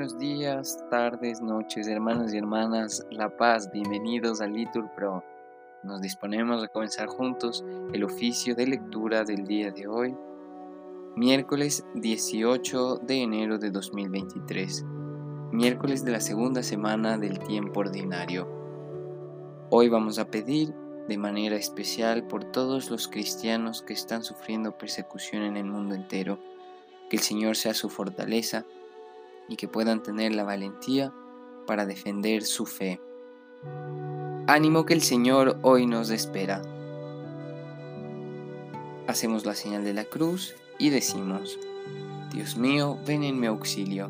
Buenos días, tardes, noches, hermanos y hermanas La Paz, bienvenidos a Litur Pro. Nos disponemos a comenzar juntos el oficio de lectura del día de hoy, miércoles 18 de enero de 2023, miércoles de la segunda semana del tiempo ordinario. Hoy vamos a pedir de manera especial por todos los cristianos que están sufriendo persecución en el mundo entero, que el Señor sea su fortaleza y que puedan tener la valentía para defender su fe. Ánimo que el Señor hoy nos espera. Hacemos la señal de la cruz y decimos, Dios mío, ven en mi auxilio.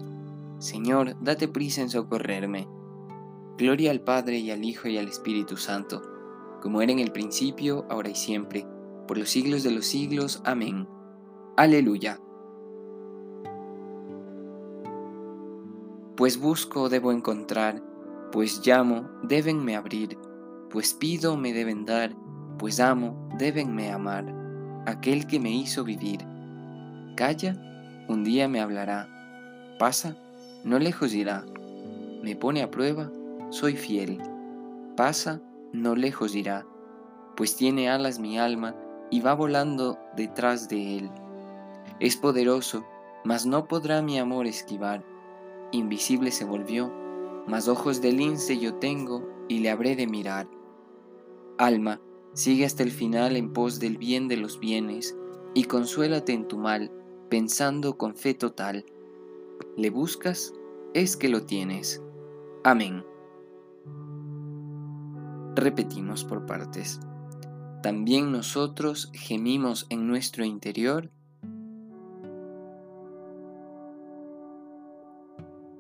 Señor, date prisa en socorrerme. Gloria al Padre y al Hijo y al Espíritu Santo, como era en el principio, ahora y siempre, por los siglos de los siglos. Amén. Aleluya. Pues busco, debo encontrar, pues llamo, débenme abrir, pues pido, me deben dar, pues amo, débenme amar, aquel que me hizo vivir. Calla, un día me hablará, pasa, no lejos irá, me pone a prueba, soy fiel, pasa, no lejos irá, pues tiene alas mi alma y va volando detrás de él. Es poderoso, mas no podrá mi amor esquivar invisible se volvió, mas ojos de lince yo tengo y le habré de mirar. Alma, sigue hasta el final en pos del bien de los bienes, y consuélate en tu mal, pensando con fe total. ¿Le buscas? Es que lo tienes. Amén. Repetimos por partes. También nosotros gemimos en nuestro interior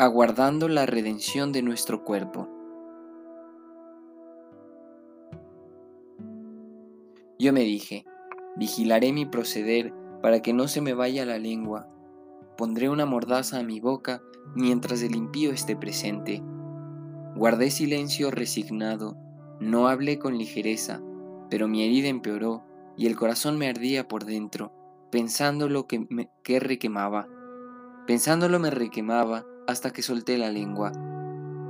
aguardando la redención de nuestro cuerpo. Yo me dije, vigilaré mi proceder para que no se me vaya la lengua, pondré una mordaza a mi boca mientras el impío esté presente. Guardé silencio resignado, no hablé con ligereza, pero mi herida empeoró y el corazón me ardía por dentro, pensando lo que, me, que requemaba. Pensándolo me requemaba hasta que solté la lengua.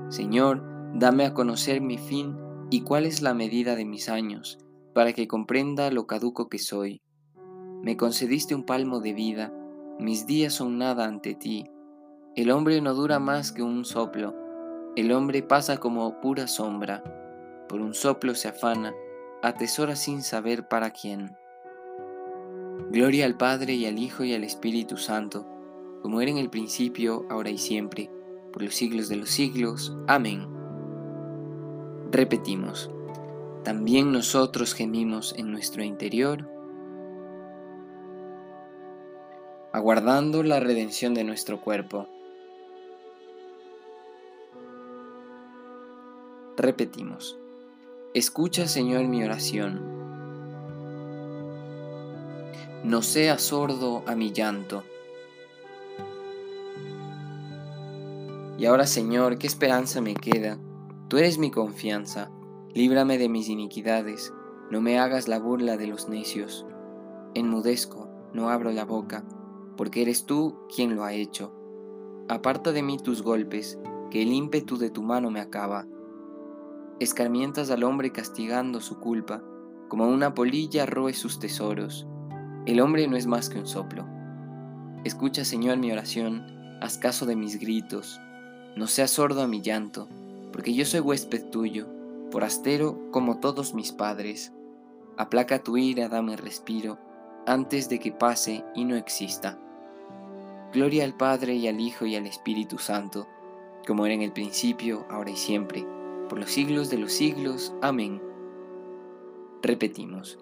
Señor, dame a conocer mi fin y cuál es la medida de mis años, para que comprenda lo caduco que soy. Me concediste un palmo de vida, mis días son nada ante ti. El hombre no dura más que un soplo, el hombre pasa como pura sombra, por un soplo se afana, atesora sin saber para quién. Gloria al Padre y al Hijo y al Espíritu Santo, como era en el principio, ahora y siempre, por los siglos de los siglos. Amén. Repetimos, también nosotros gemimos en nuestro interior, aguardando la redención de nuestro cuerpo. Repetimos, escucha Señor mi oración, no sea sordo a mi llanto Y ahora, Señor, ¿qué esperanza me queda? Tú eres mi confianza. Líbrame de mis iniquidades. No me hagas la burla de los necios. Enmudezco, no abro la boca, porque eres tú quien lo ha hecho. Aparta de mí tus golpes, que el ímpetu de tu mano me acaba. Escarmientas al hombre castigando su culpa, como una polilla roe sus tesoros. El hombre no es más que un soplo. Escucha, Señor, mi oración, haz caso de mis gritos no seas sordo a mi llanto, porque yo soy huésped tuyo, forastero como todos mis padres. Aplaca tu ira, dame respiro, antes de que pase y no exista. Gloria al Padre y al Hijo y al Espíritu Santo, como era en el principio, ahora y siempre, por los siglos de los siglos. Amén. Repetimos,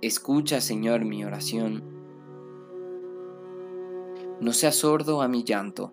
escucha Señor mi oración. No seas sordo a mi llanto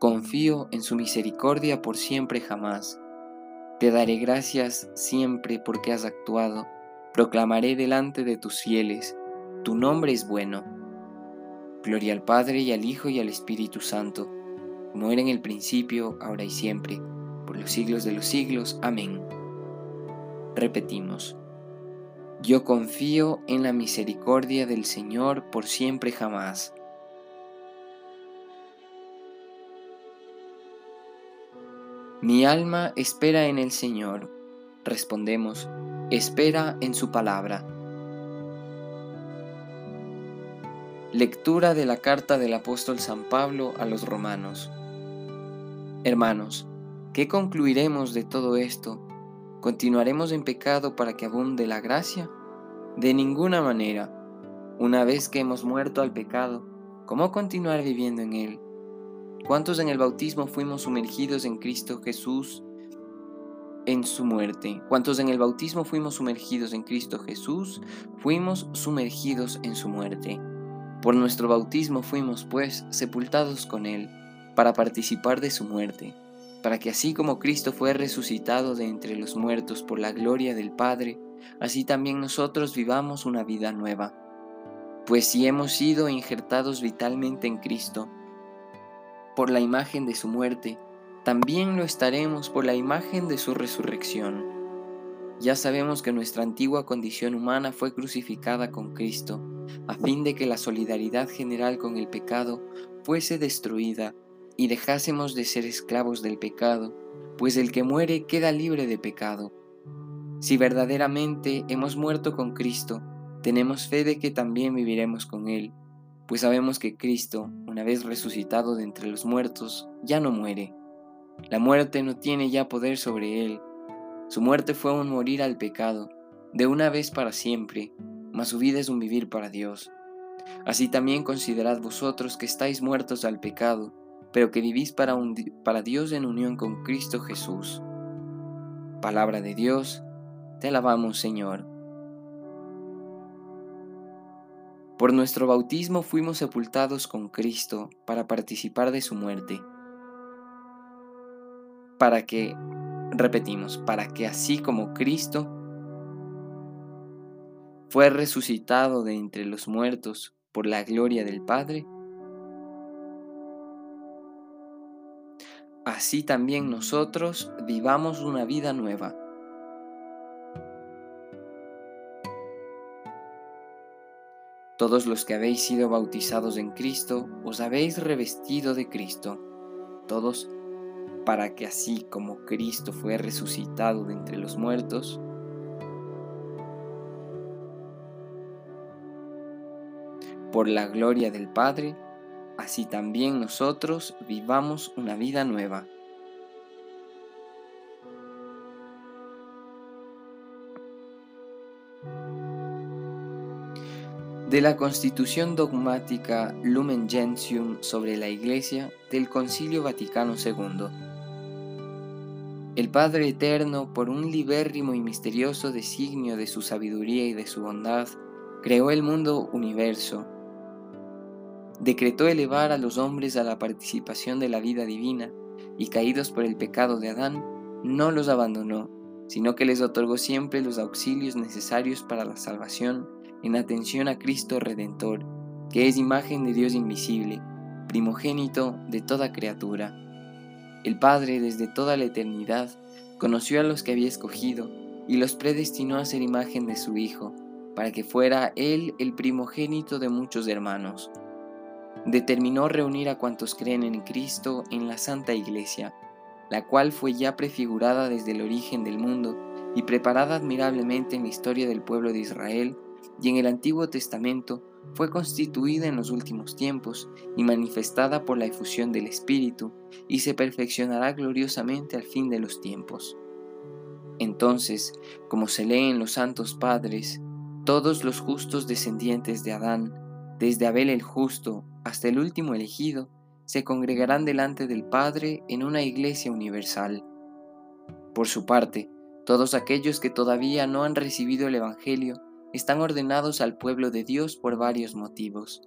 confío en su misericordia por siempre jamás. Te daré gracias siempre porque has actuado, proclamaré delante de tus fieles, tu nombre es bueno. Gloria al Padre y al Hijo y al Espíritu Santo, como era en el principio, ahora y siempre, por los siglos de los siglos. Amén. Repetimos. Yo confío en la misericordia del Señor por siempre jamás. Mi alma espera en el Señor. Respondemos, espera en su palabra. Lectura de la carta del apóstol San Pablo a los romanos. Hermanos, ¿qué concluiremos de todo esto? ¿Continuaremos en pecado para que abunde la gracia? De ninguna manera. Una vez que hemos muerto al pecado, ¿cómo continuar viviendo en él? ¿Cuántos en el bautismo fuimos sumergidos en Cristo Jesús en su muerte? ¿Cuántos en el bautismo fuimos sumergidos en Cristo Jesús? Fuimos sumergidos en su muerte. Por nuestro bautismo fuimos, pues, sepultados con Él, para participar de su muerte para que así como Cristo fue resucitado de entre los muertos por la gloria del Padre, así también nosotros vivamos una vida nueva. Pues si hemos sido injertados vitalmente en Cristo, por la imagen de su muerte, también lo estaremos por la imagen de su resurrección. Ya sabemos que nuestra antigua condición humana fue crucificada con Cristo, a fin de que la solidaridad general con el pecado fuese destruida y dejásemos de ser esclavos del pecado, pues el que muere queda libre de pecado. Si verdaderamente hemos muerto con Cristo, tenemos fe de que también viviremos con Él, pues sabemos que Cristo, una vez resucitado de entre los muertos, ya no muere. La muerte no tiene ya poder sobre Él. Su muerte fue un morir al pecado, de una vez para siempre, mas su vida es un vivir para Dios. Así también considerad vosotros que estáis muertos al pecado, pero que vivís para, para Dios en unión con Cristo Jesús. Palabra de Dios, te alabamos Señor. Por nuestro bautismo fuimos sepultados con Cristo para participar de su muerte. Para que, repetimos, para que así como Cristo fue resucitado de entre los muertos por la gloria del Padre, así también nosotros vivamos una vida nueva. Todos los que habéis sido bautizados en Cristo, os habéis revestido de Cristo. Todos para que así como Cristo fue resucitado de entre los muertos, por la gloria del Padre, así también nosotros vivamos una vida nueva. De la Constitución dogmática Lumen Gentium sobre la Iglesia del Concilio Vaticano II. El Padre Eterno, por un libérrimo y misterioso designio de su sabiduría y de su bondad, creó el mundo universo decretó elevar a los hombres a la participación de la vida divina, y caídos por el pecado de Adán, no los abandonó, sino que les otorgó siempre los auxilios necesarios para la salvación en atención a Cristo Redentor, que es imagen de Dios invisible, primogénito de toda criatura. El Padre desde toda la eternidad conoció a los que había escogido y los predestinó a ser imagen de su Hijo, para que fuera Él el primogénito de muchos hermanos determinó reunir a cuantos creen en Cristo en la Santa Iglesia, la cual fue ya prefigurada desde el origen del mundo y preparada admirablemente en la historia del pueblo de Israel y en el Antiguo Testamento fue constituida en los últimos tiempos y manifestada por la efusión del Espíritu, y se perfeccionará gloriosamente al fin de los tiempos. Entonces, como se lee en los santos padres, todos los justos descendientes de Adán, desde Abel el justo hasta el último elegido, se congregarán delante del Padre en una iglesia universal. Por su parte, todos aquellos que todavía no han recibido el Evangelio están ordenados al pueblo de Dios por varios motivos.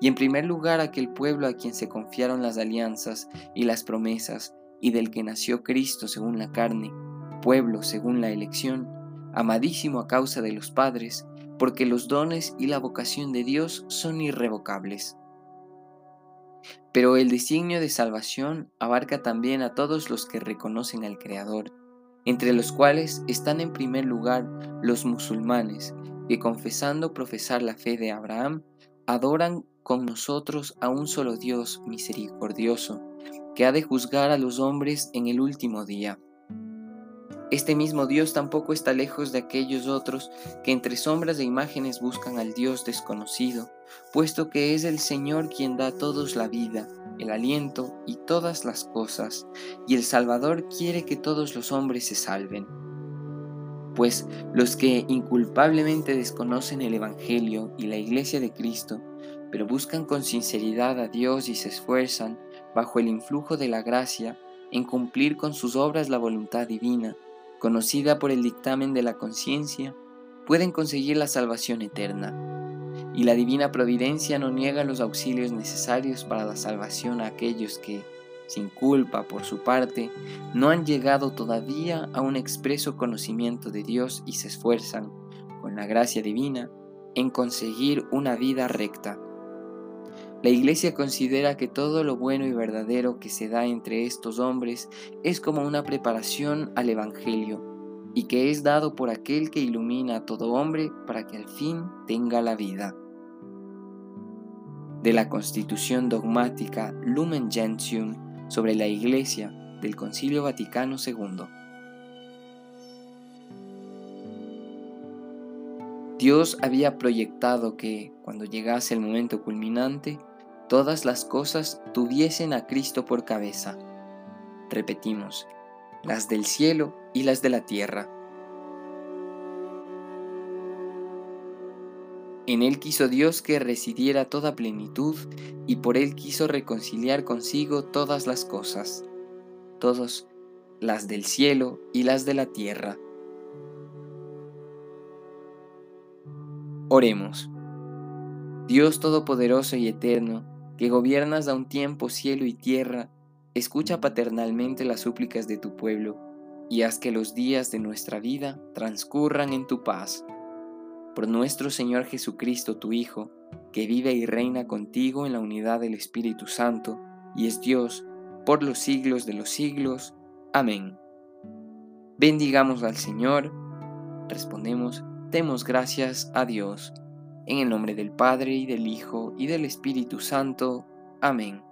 Y en primer lugar aquel pueblo a quien se confiaron las alianzas y las promesas y del que nació Cristo según la carne, pueblo según la elección, amadísimo a causa de los padres, porque los dones y la vocación de Dios son irrevocables. Pero el designio de salvación abarca también a todos los que reconocen al Creador entre los cuales están en primer lugar los musulmanes, que confesando profesar la fe de Abraham, adoran con nosotros a un solo Dios misericordioso, que ha de juzgar a los hombres en el último día. Este mismo Dios tampoco está lejos de aquellos otros que entre sombras e imágenes buscan al Dios desconocido, puesto que es el Señor quien da a todos la vida, el aliento y todas las cosas, y el Salvador quiere que todos los hombres se salven. Pues los que inculpablemente desconocen el Evangelio y la Iglesia de Cristo, pero buscan con sinceridad a Dios y se esfuerzan, bajo el influjo de la gracia, en cumplir con sus obras la voluntad divina, conocida por el dictamen de la conciencia, pueden conseguir la salvación eterna y la divina providencia no niega los auxilios necesarios para la salvación a aquellos que, sin culpa por su parte, no han llegado todavía a un expreso conocimiento de Dios y se esfuerzan, con la gracia divina, en conseguir una vida recta. La Iglesia considera que todo lo bueno y verdadero que se da entre estos hombres es como una preparación al Evangelio, y que es dado por aquel que ilumina a todo hombre para que al fin tenga la vida. De la Constitución dogmática Lumen Gentium sobre la Iglesia del Concilio Vaticano II. Dios había proyectado que, cuando llegase el momento culminante, todas las cosas tuviesen a Cristo por cabeza. Repetimos, las del cielo y las de la tierra. En él quiso Dios que residiera toda plenitud y por él quiso reconciliar consigo todas las cosas, todas las del cielo y las de la tierra. Oremos. Dios Todopoderoso y Eterno, que gobiernas a un tiempo cielo y tierra, escucha paternalmente las súplicas de tu pueblo y haz que los días de nuestra vida transcurran en tu paz. Por nuestro Señor Jesucristo, tu Hijo, que vive y reina contigo en la unidad del Espíritu Santo, y es Dios por los siglos de los siglos. Amén. Bendigamos al Señor. Respondemos, demos gracias a Dios. En el nombre del Padre, y del Hijo, y del Espíritu Santo. Amén.